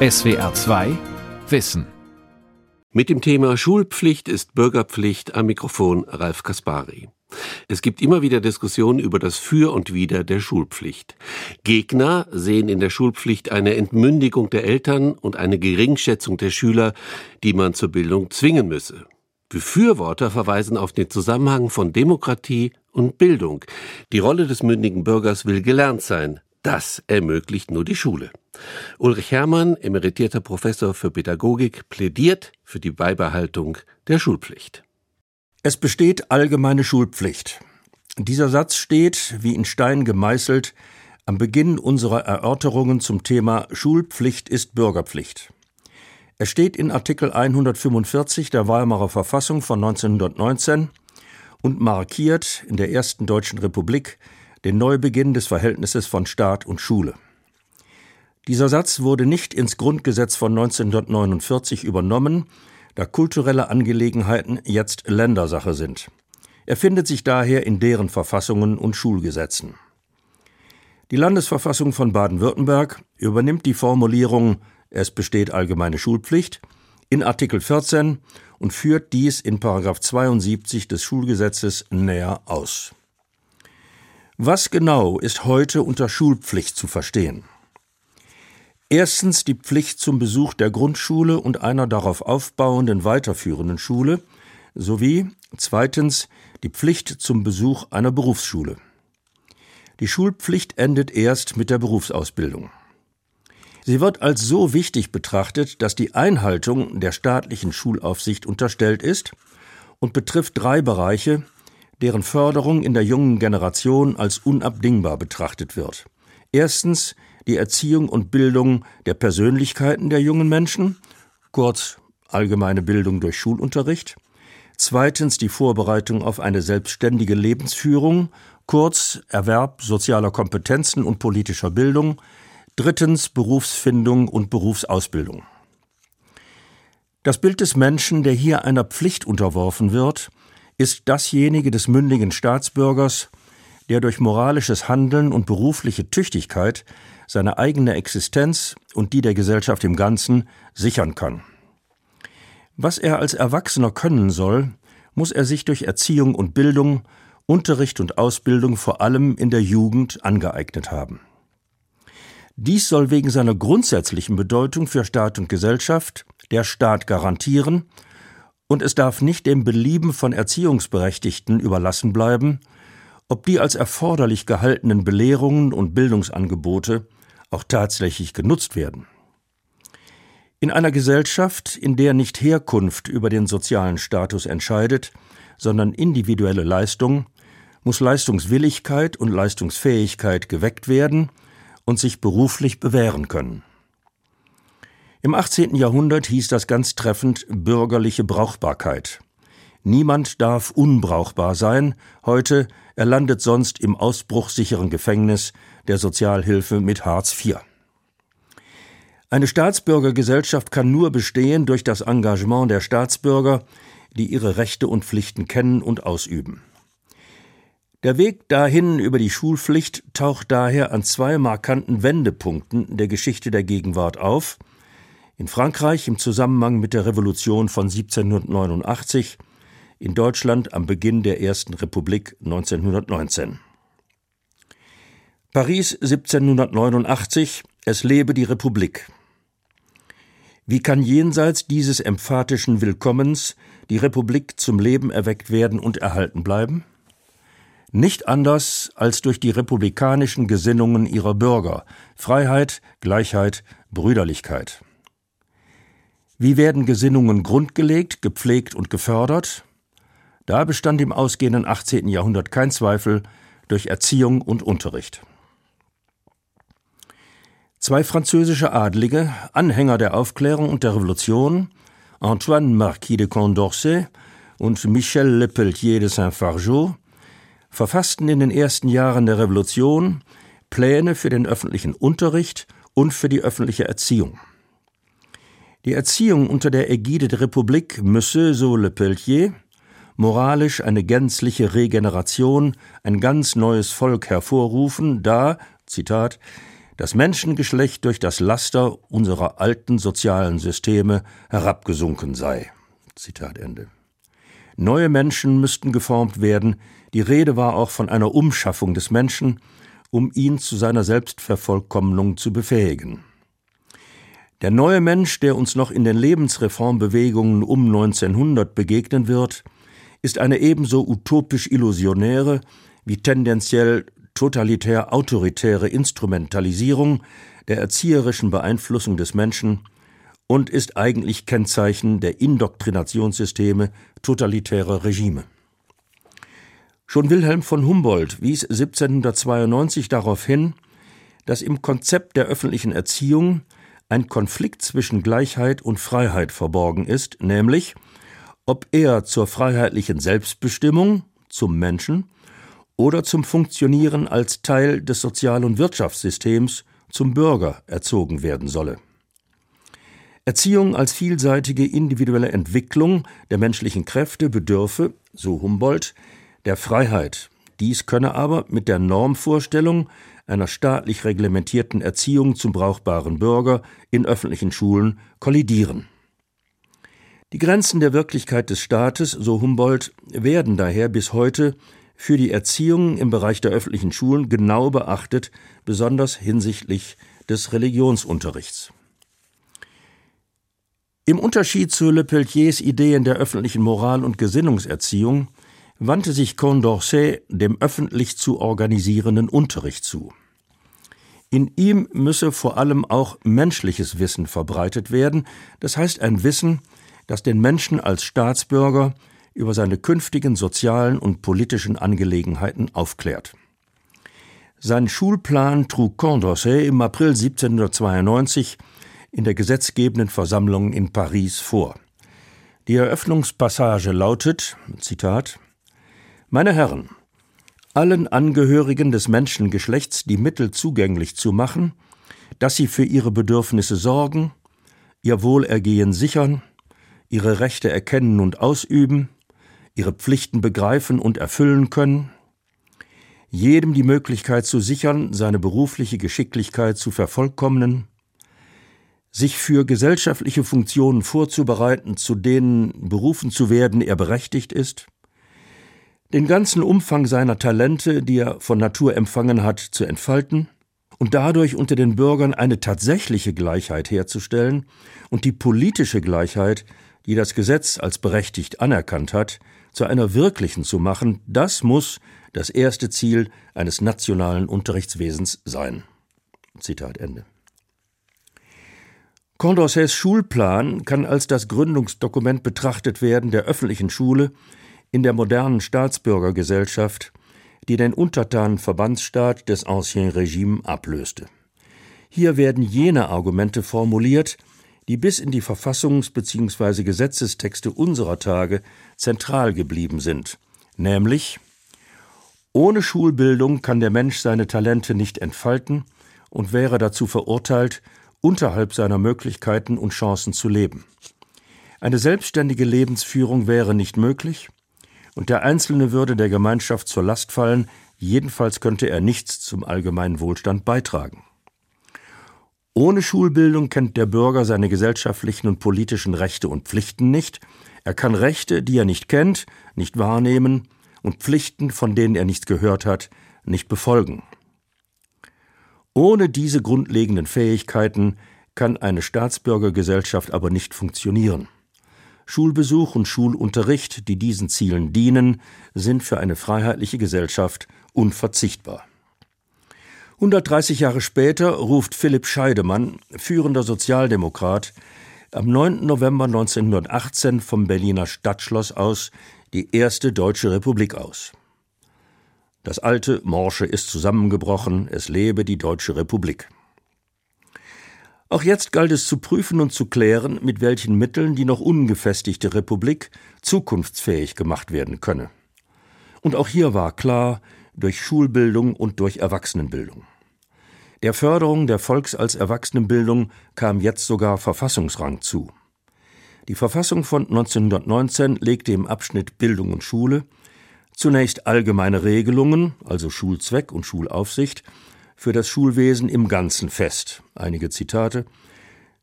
SWR 2 Wissen. Mit dem Thema Schulpflicht ist Bürgerpflicht am Mikrofon Ralf Kaspari. Es gibt immer wieder Diskussionen über das Für und Wider der Schulpflicht. Gegner sehen in der Schulpflicht eine Entmündigung der Eltern und eine Geringschätzung der Schüler, die man zur Bildung zwingen müsse. Befürworter verweisen auf den Zusammenhang von Demokratie und Bildung. Die Rolle des mündigen Bürgers will gelernt sein. Das ermöglicht nur die Schule. Ulrich Herrmann, emeritierter Professor für Pädagogik, plädiert für die Beibehaltung der Schulpflicht. Es besteht allgemeine Schulpflicht. Dieser Satz steht, wie in Stein gemeißelt, am Beginn unserer Erörterungen zum Thema Schulpflicht ist Bürgerpflicht. Er steht in Artikel 145 der Weimarer Verfassung von 1919 und markiert in der ersten Deutschen Republik den Neubeginn des Verhältnisses von Staat und Schule. Dieser Satz wurde nicht ins Grundgesetz von 1949 übernommen, da kulturelle Angelegenheiten jetzt Ländersache sind. Er findet sich daher in deren Verfassungen und Schulgesetzen. Die Landesverfassung von Baden-Württemberg übernimmt die Formulierung es besteht allgemeine Schulpflicht in Artikel 14 und führt dies in 72 des Schulgesetzes näher aus. Was genau ist heute unter Schulpflicht zu verstehen? Erstens die Pflicht zum Besuch der Grundschule und einer darauf aufbauenden weiterführenden Schule sowie zweitens die Pflicht zum Besuch einer Berufsschule. Die Schulpflicht endet erst mit der Berufsausbildung. Sie wird als so wichtig betrachtet, dass die Einhaltung der staatlichen Schulaufsicht unterstellt ist und betrifft drei Bereiche, deren Förderung in der jungen Generation als unabdingbar betrachtet wird. Erstens die Erziehung und Bildung der Persönlichkeiten der jungen Menschen, kurz allgemeine Bildung durch Schulunterricht. Zweitens die Vorbereitung auf eine selbstständige Lebensführung, kurz Erwerb sozialer Kompetenzen und politischer Bildung. Drittens Berufsfindung und Berufsausbildung. Das Bild des Menschen, der hier einer Pflicht unterworfen wird, ist dasjenige des mündigen Staatsbürgers, der durch moralisches Handeln und berufliche Tüchtigkeit seine eigene Existenz und die der Gesellschaft im Ganzen sichern kann. Was er als Erwachsener können soll, muss er sich durch Erziehung und Bildung, Unterricht und Ausbildung vor allem in der Jugend angeeignet haben. Dies soll wegen seiner grundsätzlichen Bedeutung für Staat und Gesellschaft der Staat garantieren und es darf nicht dem Belieben von Erziehungsberechtigten überlassen bleiben, ob die als erforderlich gehaltenen Belehrungen und Bildungsangebote auch tatsächlich genutzt werden. In einer Gesellschaft, in der nicht Herkunft über den sozialen Status entscheidet, sondern individuelle Leistung, muss Leistungswilligkeit und Leistungsfähigkeit geweckt werden und sich beruflich bewähren können. Im 18. Jahrhundert hieß das ganz treffend bürgerliche Brauchbarkeit. Niemand darf unbrauchbar sein, heute er landet sonst im ausbruchsicheren Gefängnis der Sozialhilfe mit Hartz IV. Eine Staatsbürgergesellschaft kann nur bestehen durch das Engagement der Staatsbürger, die ihre Rechte und Pflichten kennen und ausüben. Der Weg dahin über die Schulpflicht taucht daher an zwei markanten Wendepunkten der Geschichte der Gegenwart auf, in Frankreich im Zusammenhang mit der Revolution von 1789, in Deutschland am Beginn der Ersten Republik 1919. Paris 1789 Es lebe die Republik. Wie kann jenseits dieses emphatischen Willkommens die Republik zum Leben erweckt werden und erhalten bleiben? Nicht anders als durch die republikanischen Gesinnungen ihrer Bürger Freiheit, Gleichheit, Brüderlichkeit. Wie werden Gesinnungen grundgelegt, gepflegt und gefördert? Da bestand im ausgehenden 18. Jahrhundert kein Zweifel durch Erziehung und Unterricht. Zwei französische Adlige, Anhänger der Aufklärung und der Revolution, Antoine Marquis de Condorcet und Michel Lepelletier de Saint-Fargeau, verfassten in den ersten Jahren der Revolution Pläne für den öffentlichen Unterricht und für die öffentliche Erziehung. Die Erziehung unter der Ägide der Republik müsse, so Le Pelletier, moralisch eine gänzliche Regeneration, ein ganz neues Volk hervorrufen, da, Zitat, das Menschengeschlecht durch das Laster unserer alten sozialen Systeme herabgesunken sei. Zitat Ende. Neue Menschen müssten geformt werden, die Rede war auch von einer Umschaffung des Menschen, um ihn zu seiner Selbstvervollkommnung zu befähigen. Der neue Mensch, der uns noch in den Lebensreformbewegungen um 1900 begegnen wird, ist eine ebenso utopisch illusionäre wie tendenziell totalitär autoritäre Instrumentalisierung der erzieherischen Beeinflussung des Menschen und ist eigentlich Kennzeichen der Indoktrinationssysteme totalitärer Regime. Schon Wilhelm von Humboldt wies 1792 darauf hin, dass im Konzept der öffentlichen Erziehung ein Konflikt zwischen Gleichheit und Freiheit verborgen ist, nämlich ob er zur freiheitlichen Selbstbestimmung, zum Menschen, oder zum Funktionieren als Teil des Sozial- und Wirtschaftssystems, zum Bürger erzogen werden solle. Erziehung als vielseitige individuelle Entwicklung der menschlichen Kräfte bedürfe, so Humboldt, der Freiheit. Dies könne aber mit der Normvorstellung einer staatlich reglementierten Erziehung zum brauchbaren Bürger in öffentlichen Schulen kollidieren. Die Grenzen der Wirklichkeit des Staates, so Humboldt, werden daher bis heute für die Erziehung im Bereich der öffentlichen Schulen genau beachtet, besonders hinsichtlich des Religionsunterrichts. Im Unterschied zu Le Pelletiers Ideen der öffentlichen Moral- und Gesinnungserziehung wandte sich Condorcet dem öffentlich zu organisierenden Unterricht zu. In ihm müsse vor allem auch menschliches Wissen verbreitet werden, das heißt ein Wissen, das den Menschen als Staatsbürger über seine künftigen sozialen und politischen Angelegenheiten aufklärt. Sein Schulplan trug Condorcet im April 1792 in der gesetzgebenden Versammlung in Paris vor. Die Eröffnungspassage lautet, Zitat, meine Herren, allen Angehörigen des Menschengeschlechts die Mittel zugänglich zu machen, dass sie für ihre Bedürfnisse sorgen, ihr Wohlergehen sichern, ihre Rechte erkennen und ausüben, ihre Pflichten begreifen und erfüllen können, jedem die Möglichkeit zu sichern, seine berufliche Geschicklichkeit zu vervollkommnen, sich für gesellschaftliche Funktionen vorzubereiten, zu denen berufen zu werden er berechtigt ist, den ganzen Umfang seiner Talente, die er von Natur empfangen hat, zu entfalten und dadurch unter den Bürgern eine tatsächliche Gleichheit herzustellen und die politische Gleichheit, die das Gesetz als berechtigt anerkannt hat, zu einer wirklichen zu machen, das muss das erste Ziel eines nationalen Unterrichtswesens sein. Zitat Ende. Condorcets Schulplan kann als das Gründungsdokument betrachtet werden der öffentlichen Schule, in der modernen Staatsbürgergesellschaft, die den untertanen Verbandsstaat des Ancien Regime ablöste. Hier werden jene Argumente formuliert, die bis in die Verfassungs- bzw. Gesetzestexte unserer Tage zentral geblieben sind, nämlich ohne Schulbildung kann der Mensch seine Talente nicht entfalten und wäre dazu verurteilt, unterhalb seiner Möglichkeiten und Chancen zu leben. Eine selbstständige Lebensführung wäre nicht möglich, und der Einzelne würde der Gemeinschaft zur Last fallen, jedenfalls könnte er nichts zum allgemeinen Wohlstand beitragen. Ohne Schulbildung kennt der Bürger seine gesellschaftlichen und politischen Rechte und Pflichten nicht, er kann Rechte, die er nicht kennt, nicht wahrnehmen und Pflichten, von denen er nichts gehört hat, nicht befolgen. Ohne diese grundlegenden Fähigkeiten kann eine Staatsbürgergesellschaft aber nicht funktionieren. Schulbesuch und Schulunterricht, die diesen Zielen dienen, sind für eine freiheitliche Gesellschaft unverzichtbar. 130 Jahre später ruft Philipp Scheidemann, führender Sozialdemokrat, am 9. November 1918 vom Berliner Stadtschloss aus die erste deutsche Republik aus. Das alte Morsche ist zusammengebrochen, es lebe die Deutsche Republik. Auch jetzt galt es zu prüfen und zu klären, mit welchen Mitteln die noch ungefestigte Republik zukunftsfähig gemacht werden könne. Und auch hier war klar, durch Schulbildung und durch Erwachsenenbildung. Der Förderung der Volks- als Erwachsenenbildung kam jetzt sogar Verfassungsrang zu. Die Verfassung von 1919 legte im Abschnitt Bildung und Schule zunächst allgemeine Regelungen, also Schulzweck und Schulaufsicht, für das Schulwesen im Ganzen fest. Einige Zitate.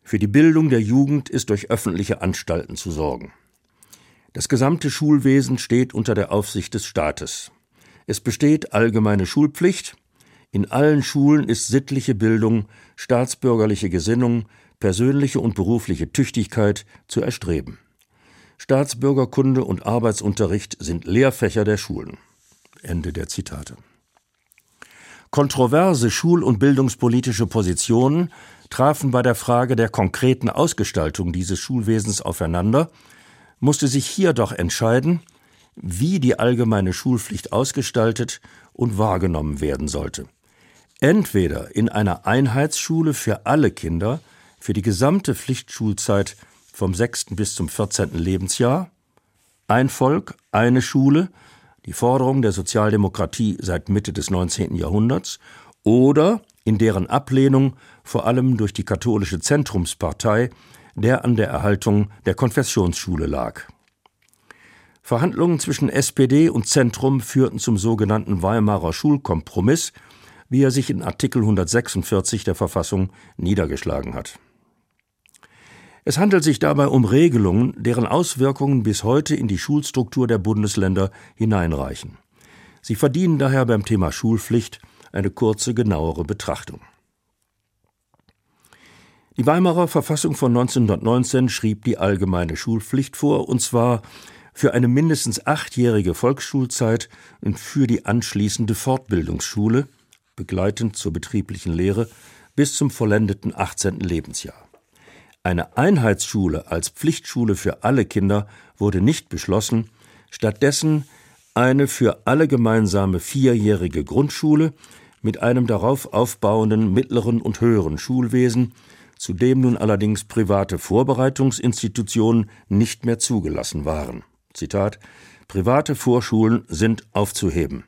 Für die Bildung der Jugend ist durch öffentliche Anstalten zu sorgen. Das gesamte Schulwesen steht unter der Aufsicht des Staates. Es besteht allgemeine Schulpflicht. In allen Schulen ist sittliche Bildung, staatsbürgerliche Gesinnung, persönliche und berufliche Tüchtigkeit zu erstreben. Staatsbürgerkunde und Arbeitsunterricht sind Lehrfächer der Schulen. Ende der Zitate. Kontroverse schul- und bildungspolitische Positionen trafen bei der Frage der konkreten Ausgestaltung dieses Schulwesens aufeinander, musste sich hier doch entscheiden, wie die allgemeine Schulpflicht ausgestaltet und wahrgenommen werden sollte. Entweder in einer Einheitsschule für alle Kinder für die gesamte Pflichtschulzeit vom 6. bis zum 14. Lebensjahr, ein Volk, eine Schule, die Forderung der Sozialdemokratie seit Mitte des 19. Jahrhunderts, oder in deren Ablehnung vor allem durch die katholische Zentrumspartei, der an der Erhaltung der Konfessionsschule lag. Verhandlungen zwischen SPD und Zentrum führten zum sogenannten Weimarer Schulkompromiss, wie er sich in Artikel 146 der Verfassung niedergeschlagen hat. Es handelt sich dabei um Regelungen, deren Auswirkungen bis heute in die Schulstruktur der Bundesländer hineinreichen. Sie verdienen daher beim Thema Schulpflicht eine kurze, genauere Betrachtung. Die Weimarer Verfassung von 1919 schrieb die allgemeine Schulpflicht vor, und zwar für eine mindestens achtjährige Volksschulzeit und für die anschließende Fortbildungsschule, begleitend zur betrieblichen Lehre, bis zum vollendeten 18. Lebensjahr. Eine Einheitsschule als Pflichtschule für alle Kinder wurde nicht beschlossen, stattdessen eine für alle gemeinsame vierjährige Grundschule mit einem darauf aufbauenden mittleren und höheren Schulwesen, zu dem nun allerdings private Vorbereitungsinstitutionen nicht mehr zugelassen waren. Zitat Private Vorschulen sind aufzuheben.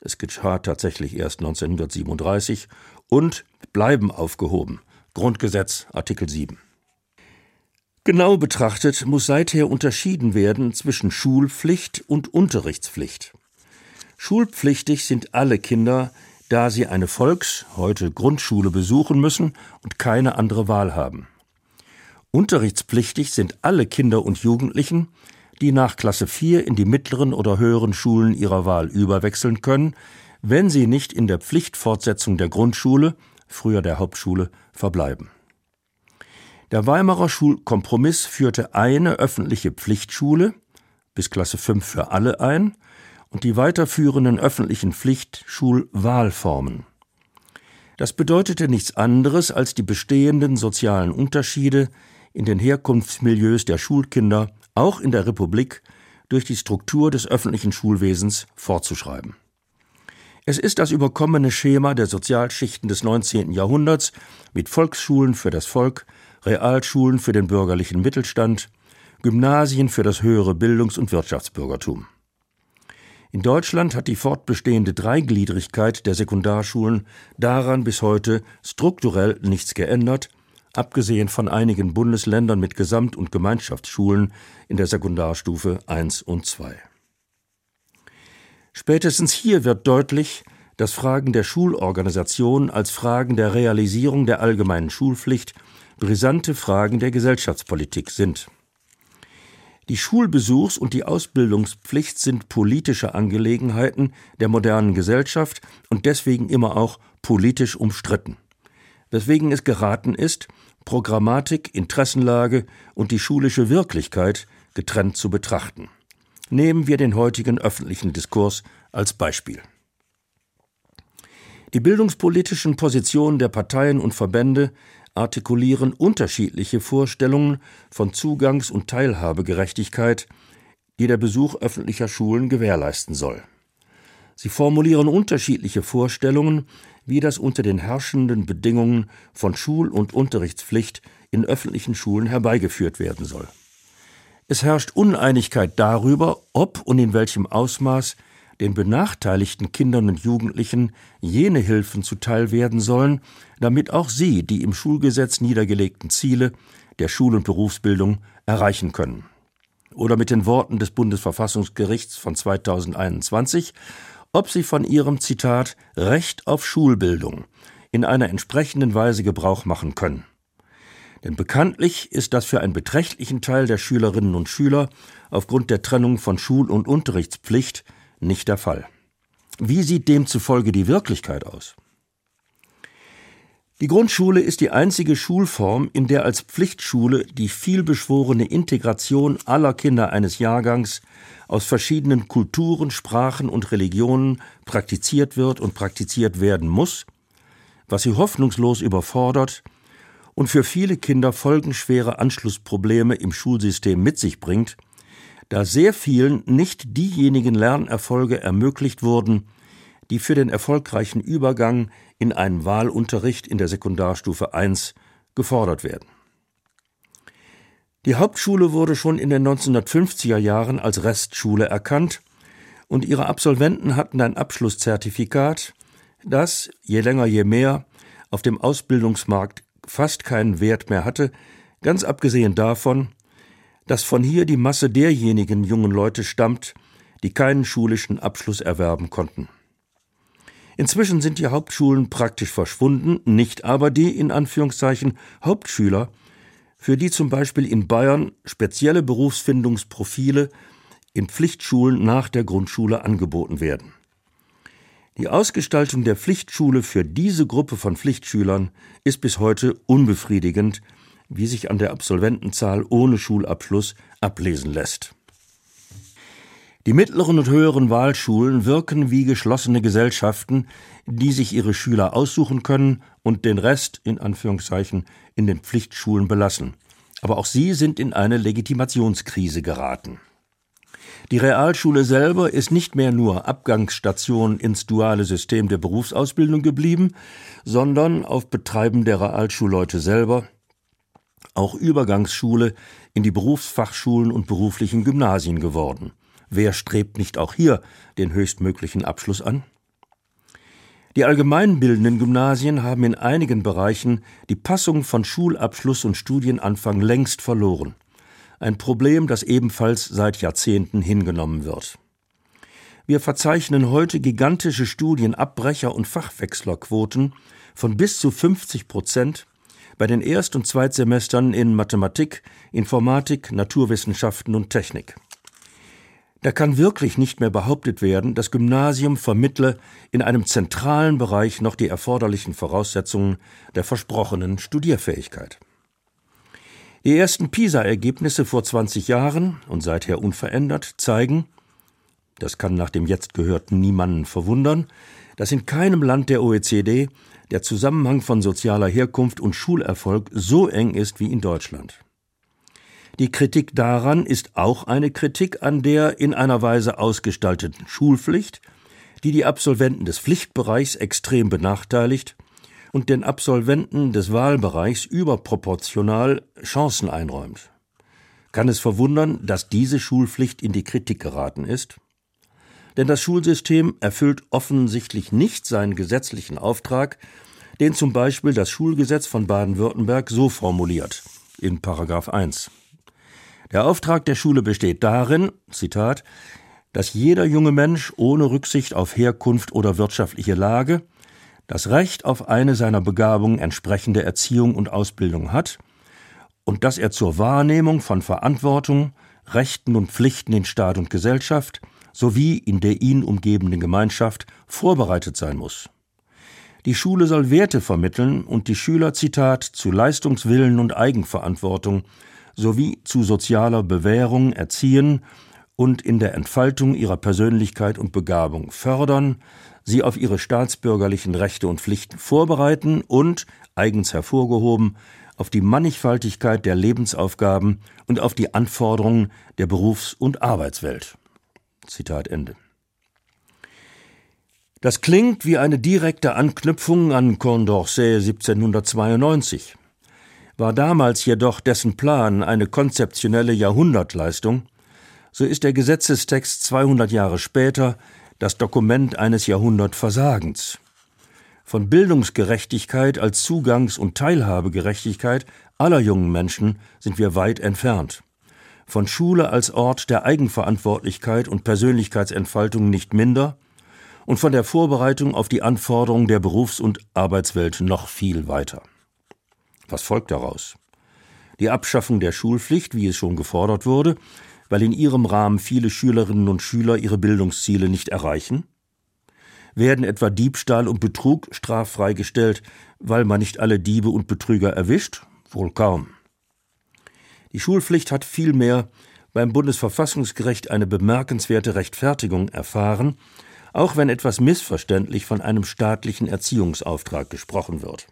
Es geschah tatsächlich erst 1937 und bleiben aufgehoben. Grundgesetz Artikel 7. Genau betrachtet muss seither unterschieden werden zwischen Schulpflicht und Unterrichtspflicht. Schulpflichtig sind alle Kinder, da sie eine Volks-, heute Grundschule besuchen müssen und keine andere Wahl haben. Unterrichtspflichtig sind alle Kinder und Jugendlichen, die nach Klasse 4 in die mittleren oder höheren Schulen ihrer Wahl überwechseln können, wenn sie nicht in der Pflichtfortsetzung der Grundschule, früher der Hauptschule, verbleiben. Der Weimarer Schulkompromiss führte eine öffentliche Pflichtschule bis Klasse 5 für alle ein und die weiterführenden öffentlichen Pflichtschulwahlformen. Das bedeutete nichts anderes als die bestehenden sozialen Unterschiede in den Herkunftsmilieus der Schulkinder auch in der Republik durch die Struktur des öffentlichen Schulwesens fortzuschreiben. Es ist das überkommene Schema der Sozialschichten des 19. Jahrhunderts mit Volksschulen für das Volk, Realschulen für den bürgerlichen Mittelstand, Gymnasien für das höhere Bildungs- und Wirtschaftsbürgertum. In Deutschland hat die fortbestehende Dreigliedrigkeit der Sekundarschulen daran bis heute strukturell nichts geändert, abgesehen von einigen Bundesländern mit Gesamt- und Gemeinschaftsschulen in der Sekundarstufe 1 und 2. Spätestens hier wird deutlich, dass Fragen der Schulorganisation als Fragen der Realisierung der allgemeinen Schulpflicht brisante Fragen der Gesellschaftspolitik sind. Die Schulbesuchs- und die Ausbildungspflicht sind politische Angelegenheiten der modernen Gesellschaft und deswegen immer auch politisch umstritten. Weswegen es geraten ist, Programmatik, Interessenlage und die schulische Wirklichkeit getrennt zu betrachten. Nehmen wir den heutigen öffentlichen Diskurs als Beispiel. Die bildungspolitischen Positionen der Parteien und Verbände artikulieren unterschiedliche Vorstellungen von Zugangs- und Teilhabegerechtigkeit, die der Besuch öffentlicher Schulen gewährleisten soll. Sie formulieren unterschiedliche Vorstellungen, wie das unter den herrschenden Bedingungen von Schul- und Unterrichtspflicht in öffentlichen Schulen herbeigeführt werden soll. Es herrscht Uneinigkeit darüber, ob und in welchem Ausmaß den benachteiligten Kindern und Jugendlichen jene Hilfen zuteil werden sollen, damit auch sie die im Schulgesetz niedergelegten Ziele der Schul- und Berufsbildung erreichen können. Oder mit den Worten des Bundesverfassungsgerichts von 2021, ob sie von ihrem Zitat Recht auf Schulbildung in einer entsprechenden Weise Gebrauch machen können. Denn bekanntlich ist das für einen beträchtlichen Teil der Schülerinnen und Schüler aufgrund der Trennung von Schul- und Unterrichtspflicht nicht der Fall. Wie sieht demzufolge die Wirklichkeit aus? Die Grundschule ist die einzige Schulform, in der als Pflichtschule die vielbeschworene Integration aller Kinder eines Jahrgangs aus verschiedenen Kulturen, Sprachen und Religionen praktiziert wird und praktiziert werden muss, was sie hoffnungslos überfordert und für viele Kinder folgenschwere Anschlussprobleme im Schulsystem mit sich bringt, da sehr vielen nicht diejenigen Lernerfolge ermöglicht wurden, die für den erfolgreichen Übergang in einen Wahlunterricht in der Sekundarstufe I gefordert werden. Die Hauptschule wurde schon in den 1950er Jahren als Restschule erkannt und ihre Absolventen hatten ein Abschlusszertifikat, das, je länger je mehr, auf dem Ausbildungsmarkt fast keinen Wert mehr hatte, ganz abgesehen davon, dass von hier die Masse derjenigen jungen Leute stammt, die keinen schulischen Abschluss erwerben konnten. Inzwischen sind die Hauptschulen praktisch verschwunden, nicht aber die in Anführungszeichen Hauptschüler, für die zum Beispiel in Bayern spezielle Berufsfindungsprofile in Pflichtschulen nach der Grundschule angeboten werden. Die Ausgestaltung der Pflichtschule für diese Gruppe von Pflichtschülern ist bis heute unbefriedigend, wie sich an der Absolventenzahl ohne Schulabschluss ablesen lässt. Die mittleren und höheren Wahlschulen wirken wie geschlossene Gesellschaften, die sich ihre Schüler aussuchen können und den Rest in Anführungszeichen in den Pflichtschulen belassen. Aber auch sie sind in eine Legitimationskrise geraten. Die Realschule selber ist nicht mehr nur Abgangsstation ins duale System der Berufsausbildung geblieben, sondern auf Betreiben der Realschulleute selber auch Übergangsschule in die Berufsfachschulen und beruflichen Gymnasien geworden. Wer strebt nicht auch hier den höchstmöglichen Abschluss an? Die allgemeinbildenden Gymnasien haben in einigen Bereichen die Passung von Schulabschluss und Studienanfang längst verloren. Ein Problem, das ebenfalls seit Jahrzehnten hingenommen wird. Wir verzeichnen heute gigantische Studienabbrecher und Fachwechslerquoten von bis zu 50 Prozent bei den Erst- und Zweitsemestern in Mathematik, Informatik, Naturwissenschaften und Technik. Da kann wirklich nicht mehr behauptet werden, das Gymnasium vermittle in einem zentralen Bereich noch die erforderlichen Voraussetzungen der versprochenen Studierfähigkeit. Die ersten PISA-Ergebnisse vor 20 Jahren und seither unverändert zeigen, das kann nach dem jetzt Gehörten niemanden verwundern, dass in keinem Land der OECD der Zusammenhang von sozialer Herkunft und Schulerfolg so eng ist wie in Deutschland. Die Kritik daran ist auch eine Kritik an der in einer Weise ausgestalteten Schulpflicht, die die Absolventen des Pflichtbereichs extrem benachteiligt und den Absolventen des Wahlbereichs überproportional Chancen einräumt. Kann es verwundern, dass diese Schulpflicht in die Kritik geraten ist? Denn das Schulsystem erfüllt offensichtlich nicht seinen gesetzlichen Auftrag, den zum Beispiel das Schulgesetz von Baden-Württemberg so formuliert in Paragraph 1. Der Auftrag der Schule besteht darin, Zitat, dass jeder junge Mensch ohne Rücksicht auf Herkunft oder wirtschaftliche Lage das Recht auf eine seiner Begabungen entsprechende Erziehung und Ausbildung hat und dass er zur Wahrnehmung von Verantwortung, Rechten und Pflichten in Staat und Gesellschaft sowie in der ihn umgebenden Gemeinschaft vorbereitet sein muss. Die Schule soll Werte vermitteln und die Schüler, Zitat, zu Leistungswillen und Eigenverantwortung sowie zu sozialer Bewährung erziehen und in der Entfaltung ihrer Persönlichkeit und Begabung fördern, sie auf ihre staatsbürgerlichen Rechte und Pflichten vorbereiten und, eigens hervorgehoben, auf die Mannigfaltigkeit der Lebensaufgaben und auf die Anforderungen der Berufs- und Arbeitswelt. Zitat Ende. Das klingt wie eine direkte Anknüpfung an Condorcet 1792 war damals jedoch dessen Plan eine konzeptionelle Jahrhundertleistung, so ist der Gesetzestext 200 Jahre später das Dokument eines Jahrhundertversagens. Von Bildungsgerechtigkeit als Zugangs- und Teilhabegerechtigkeit aller jungen Menschen sind wir weit entfernt. Von Schule als Ort der Eigenverantwortlichkeit und Persönlichkeitsentfaltung nicht minder, und von der Vorbereitung auf die Anforderungen der Berufs- und Arbeitswelt noch viel weiter. Was folgt daraus? Die Abschaffung der Schulpflicht, wie es schon gefordert wurde, weil in ihrem Rahmen viele Schülerinnen und Schüler ihre Bildungsziele nicht erreichen? Werden etwa Diebstahl und Betrug straffrei gestellt, weil man nicht alle Diebe und Betrüger erwischt? Wohl kaum. Die Schulpflicht hat vielmehr beim Bundesverfassungsgericht eine bemerkenswerte Rechtfertigung erfahren, auch wenn etwas missverständlich von einem staatlichen Erziehungsauftrag gesprochen wird.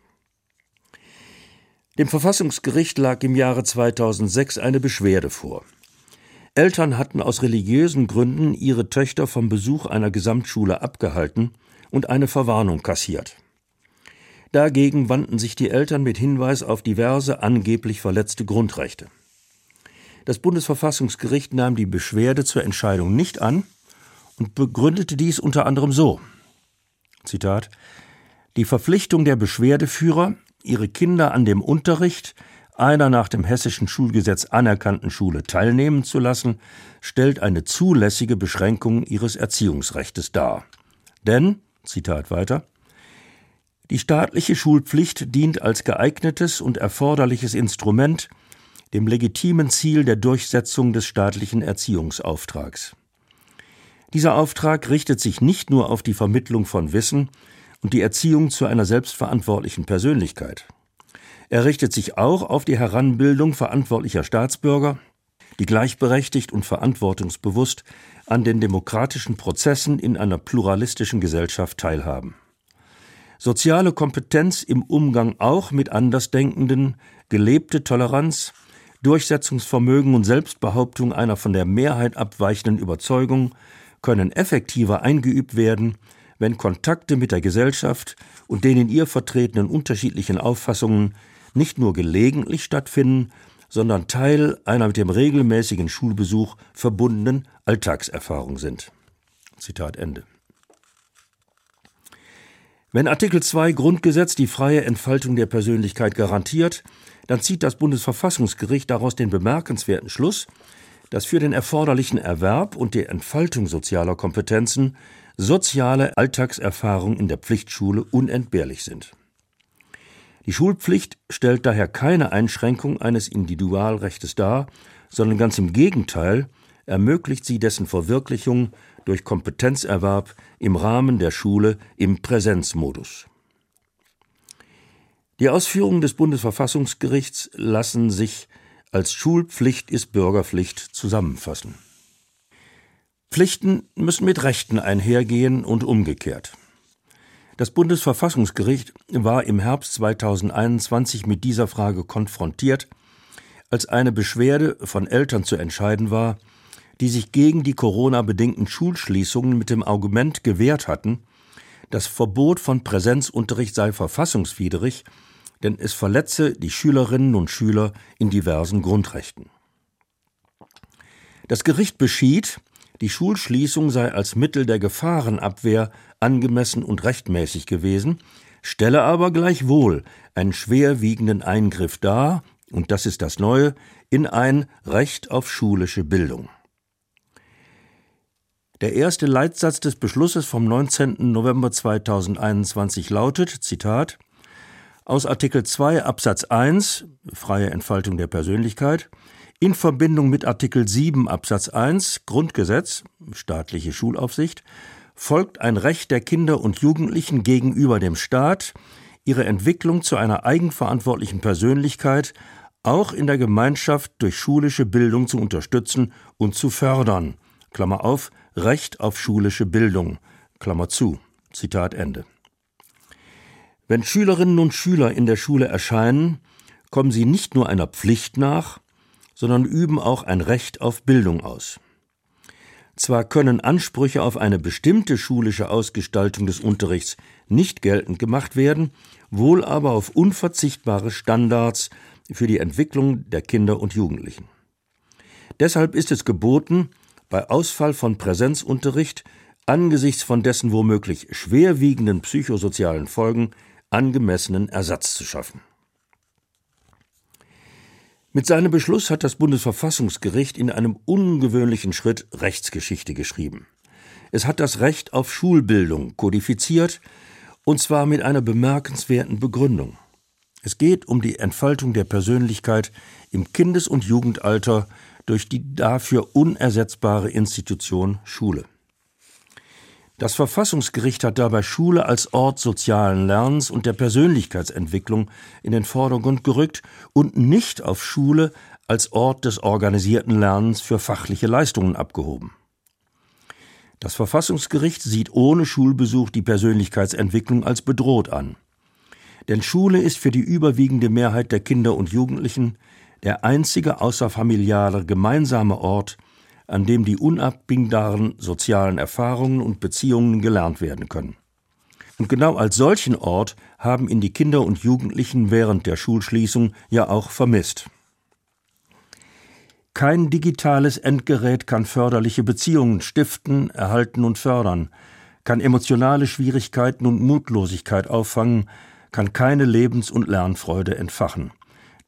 Dem Verfassungsgericht lag im Jahre 2006 eine Beschwerde vor. Eltern hatten aus religiösen Gründen ihre Töchter vom Besuch einer Gesamtschule abgehalten und eine Verwarnung kassiert. Dagegen wandten sich die Eltern mit Hinweis auf diverse angeblich verletzte Grundrechte. Das Bundesverfassungsgericht nahm die Beschwerde zur Entscheidung nicht an und begründete dies unter anderem so: Zitat: Die Verpflichtung der Beschwerdeführer, ihre Kinder an dem Unterricht einer nach dem hessischen Schulgesetz anerkannten Schule teilnehmen zu lassen, stellt eine zulässige Beschränkung ihres Erziehungsrechtes dar. Denn, Zitat weiter, die staatliche Schulpflicht dient als geeignetes und erforderliches Instrument dem legitimen Ziel der Durchsetzung des staatlichen Erziehungsauftrags. Dieser Auftrag richtet sich nicht nur auf die Vermittlung von Wissen und die Erziehung zu einer selbstverantwortlichen Persönlichkeit. Er richtet sich auch auf die Heranbildung verantwortlicher Staatsbürger, die gleichberechtigt und verantwortungsbewusst an den demokratischen Prozessen in einer pluralistischen Gesellschaft teilhaben. Soziale Kompetenz im Umgang auch mit Andersdenkenden, gelebte Toleranz, Durchsetzungsvermögen und Selbstbehauptung einer von der Mehrheit abweichenden Überzeugung können effektiver eingeübt werden, wenn Kontakte mit der Gesellschaft und den in ihr vertretenen unterschiedlichen Auffassungen nicht nur gelegentlich stattfinden, sondern Teil einer mit dem regelmäßigen Schulbesuch verbundenen Alltagserfahrung sind. Zitat Ende. Wenn Artikel 2 Grundgesetz die freie Entfaltung der Persönlichkeit garantiert, dann zieht das Bundesverfassungsgericht daraus den bemerkenswerten Schluss, dass für den erforderlichen Erwerb und die Entfaltung sozialer Kompetenzen soziale Alltagserfahrung in der Pflichtschule unentbehrlich sind. Die Schulpflicht stellt daher keine Einschränkung eines Individualrechtes dar, sondern ganz im Gegenteil ermöglicht sie dessen Verwirklichung durch Kompetenzerwerb im Rahmen der Schule im Präsenzmodus. Die Ausführungen des Bundesverfassungsgerichts lassen sich als Schulpflicht ist Bürgerpflicht zusammenfassen. Pflichten müssen mit Rechten einhergehen und umgekehrt. Das Bundesverfassungsgericht war im Herbst 2021 mit dieser Frage konfrontiert, als eine Beschwerde von Eltern zu entscheiden war, die sich gegen die Corona-bedingten Schulschließungen mit dem Argument gewehrt hatten, das Verbot von Präsenzunterricht sei verfassungswidrig denn es verletze die Schülerinnen und Schüler in diversen Grundrechten. Das Gericht beschied, die Schulschließung sei als Mittel der Gefahrenabwehr angemessen und rechtmäßig gewesen, stelle aber gleichwohl einen schwerwiegenden Eingriff dar, und das ist das Neue, in ein Recht auf schulische Bildung. Der erste Leitsatz des Beschlusses vom 19. November 2021 lautet, Zitat, aus Artikel 2 Absatz 1 freie Entfaltung der Persönlichkeit in Verbindung mit Artikel 7 Absatz 1 Grundgesetz staatliche Schulaufsicht folgt ein Recht der Kinder und Jugendlichen gegenüber dem Staat, ihre Entwicklung zu einer eigenverantwortlichen Persönlichkeit auch in der Gemeinschaft durch schulische Bildung zu unterstützen und zu fördern. Klammer auf, Recht auf schulische Bildung. Klammer zu. Zitat Ende. Wenn Schülerinnen und Schüler in der Schule erscheinen, kommen sie nicht nur einer Pflicht nach, sondern üben auch ein Recht auf Bildung aus. Zwar können Ansprüche auf eine bestimmte schulische Ausgestaltung des Unterrichts nicht geltend gemacht werden, wohl aber auf unverzichtbare Standards für die Entwicklung der Kinder und Jugendlichen. Deshalb ist es geboten, bei Ausfall von Präsenzunterricht angesichts von dessen womöglich schwerwiegenden psychosozialen Folgen angemessenen Ersatz zu schaffen. Mit seinem Beschluss hat das Bundesverfassungsgericht in einem ungewöhnlichen Schritt Rechtsgeschichte geschrieben. Es hat das Recht auf Schulbildung kodifiziert, und zwar mit einer bemerkenswerten Begründung. Es geht um die Entfaltung der Persönlichkeit im Kindes- und Jugendalter durch die dafür unersetzbare Institution Schule. Das Verfassungsgericht hat dabei Schule als Ort sozialen Lernens und der Persönlichkeitsentwicklung in den Vordergrund gerückt und nicht auf Schule als Ort des organisierten Lernens für fachliche Leistungen abgehoben. Das Verfassungsgericht sieht ohne Schulbesuch die Persönlichkeitsentwicklung als bedroht an. Denn Schule ist für die überwiegende Mehrheit der Kinder und Jugendlichen der einzige außerfamiliale gemeinsame Ort, an dem die unabdingbaren sozialen Erfahrungen und Beziehungen gelernt werden können. Und genau als solchen Ort haben ihn die Kinder und Jugendlichen während der Schulschließung ja auch vermisst. Kein digitales Endgerät kann förderliche Beziehungen stiften, erhalten und fördern, kann emotionale Schwierigkeiten und Mutlosigkeit auffangen, kann keine Lebens- und Lernfreude entfachen.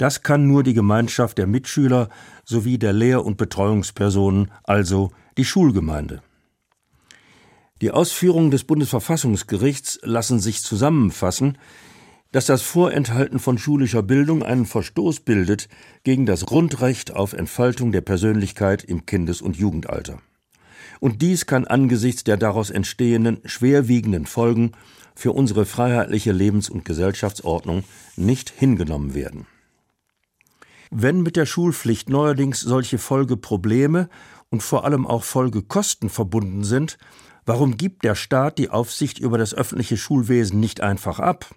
Das kann nur die Gemeinschaft der Mitschüler sowie der Lehr- und Betreuungspersonen, also die Schulgemeinde. Die Ausführungen des Bundesverfassungsgerichts lassen sich zusammenfassen, dass das Vorenthalten von schulischer Bildung einen Verstoß bildet gegen das Grundrecht auf Entfaltung der Persönlichkeit im Kindes- und Jugendalter. Und dies kann angesichts der daraus entstehenden schwerwiegenden Folgen für unsere freiheitliche Lebens- und Gesellschaftsordnung nicht hingenommen werden. Wenn mit der Schulpflicht neuerdings solche Folgeprobleme und vor allem auch Folgekosten verbunden sind, warum gibt der Staat die Aufsicht über das öffentliche Schulwesen nicht einfach ab?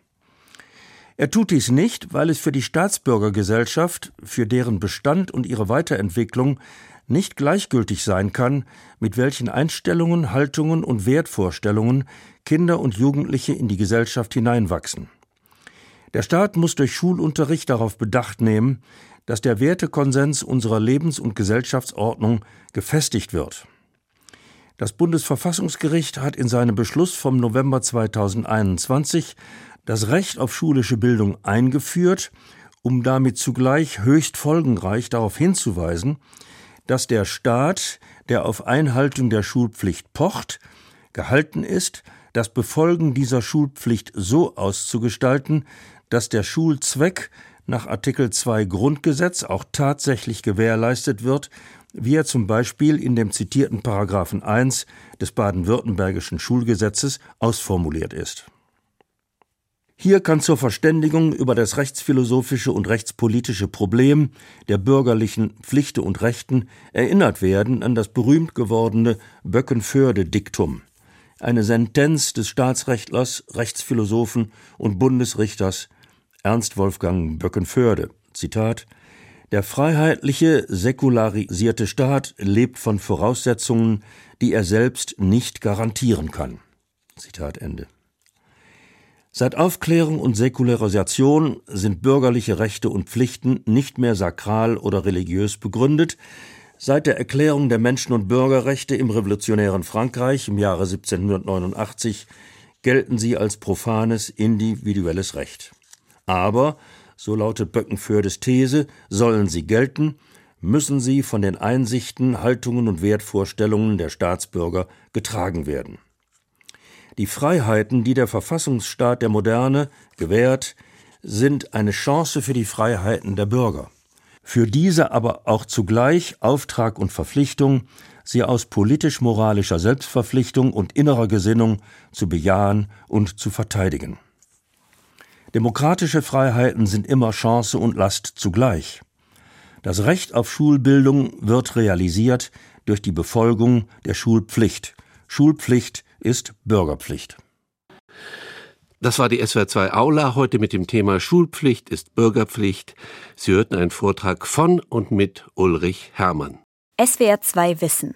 Er tut dies nicht, weil es für die Staatsbürgergesellschaft, für deren Bestand und ihre Weiterentwicklung nicht gleichgültig sein kann, mit welchen Einstellungen, Haltungen und Wertvorstellungen Kinder und Jugendliche in die Gesellschaft hineinwachsen. Der Staat muss durch Schulunterricht darauf Bedacht nehmen, dass der Wertekonsens unserer Lebens- und Gesellschaftsordnung gefestigt wird. Das Bundesverfassungsgericht hat in seinem Beschluss vom November 2021 das Recht auf schulische Bildung eingeführt, um damit zugleich höchst folgenreich darauf hinzuweisen, dass der Staat, der auf Einhaltung der Schulpflicht pocht, gehalten ist, das Befolgen dieser Schulpflicht so auszugestalten, dass der Schulzweck nach Artikel 2 Grundgesetz auch tatsächlich gewährleistet wird, wie er zum Beispiel in dem zitierten Paragraphen 1 des baden-württembergischen Schulgesetzes ausformuliert ist. Hier kann zur Verständigung über das rechtsphilosophische und rechtspolitische Problem der bürgerlichen Pflichte und Rechten erinnert werden an das berühmt gewordene Böckenförde-Diktum, eine Sentenz des Staatsrechtlers, Rechtsphilosophen und Bundesrichters Ernst Wolfgang Böckenförde. Zitat Der freiheitliche, säkularisierte Staat lebt von Voraussetzungen, die er selbst nicht garantieren kann. Zitat Ende. Seit Aufklärung und Säkularisation sind bürgerliche Rechte und Pflichten nicht mehr sakral oder religiös begründet. Seit der Erklärung der Menschen- und Bürgerrechte im revolutionären Frankreich im Jahre 1789 gelten sie als profanes individuelles Recht. Aber, so lautet Böckenfördes These, sollen sie gelten, müssen sie von den Einsichten, Haltungen und Wertvorstellungen der Staatsbürger getragen werden. Die Freiheiten, die der Verfassungsstaat der Moderne gewährt, sind eine Chance für die Freiheiten der Bürger. Für diese aber auch zugleich Auftrag und Verpflichtung, sie aus politisch-moralischer Selbstverpflichtung und innerer Gesinnung zu bejahen und zu verteidigen. Demokratische Freiheiten sind immer Chance und Last zugleich. Das Recht auf Schulbildung wird realisiert durch die Befolgung der Schulpflicht. Schulpflicht ist Bürgerpflicht. Das war die SWR2 Aula heute mit dem Thema Schulpflicht ist Bürgerpflicht. Sie hörten einen Vortrag von und mit Ulrich Hermann. SWR2 Wissen.